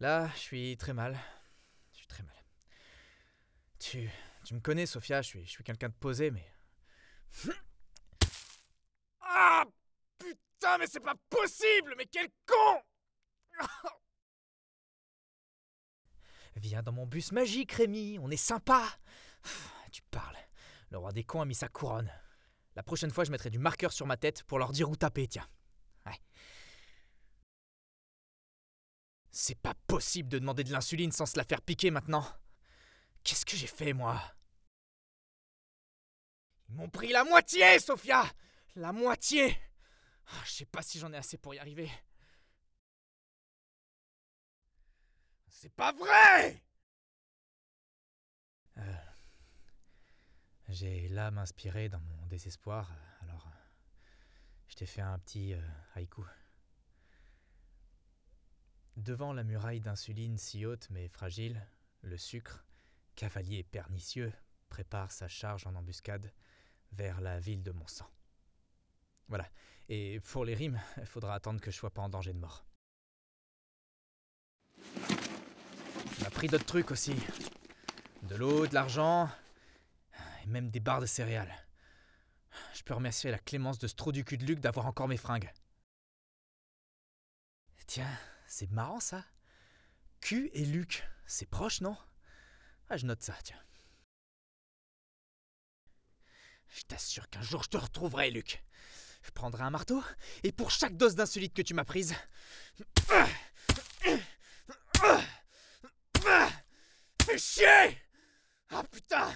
Là, je suis très mal. Je suis très mal. Tu, tu me connais, Sophia, je suis, je suis quelqu'un de posé, mais. Ah Putain, mais c'est pas possible Mais quel con Viens dans mon bus magique, Rémi, on est sympa Tu parles. Le roi des cons a mis sa couronne. La prochaine fois, je mettrai du marqueur sur ma tête pour leur dire où taper, tiens. C'est pas possible de demander de l'insuline sans se la faire piquer maintenant. Qu'est-ce que j'ai fait, moi? Ils m'ont pris la moitié, Sophia La moitié Ah, Je sais pas si j'en ai assez pour y arriver. C'est pas vrai Euh, J'ai l'âme inspirée dans mon désespoir, alors euh, je t'ai fait un petit euh, haïku. Devant la muraille d'insuline si haute mais fragile, le sucre, cavalier pernicieux, prépare sa charge en embuscade vers la ville de mon sang. Voilà. Et pour les rimes, il faudra attendre que je sois pas en danger de mort. On a pris d'autres trucs aussi. De l'eau, de l'argent, et même des barres de céréales. Je peux remercier la clémence de ce trou du cul de Luc d'avoir encore mes fringues. Tiens, c'est marrant ça. Q et Luc, c'est proche, non? Ah, je note ça, tiens. Je t'assure qu'un jour je te retrouverai, Luc. Je prendrai un marteau, et pour chaque dose d'insuline que tu m'as prise. Fais chier Ah putain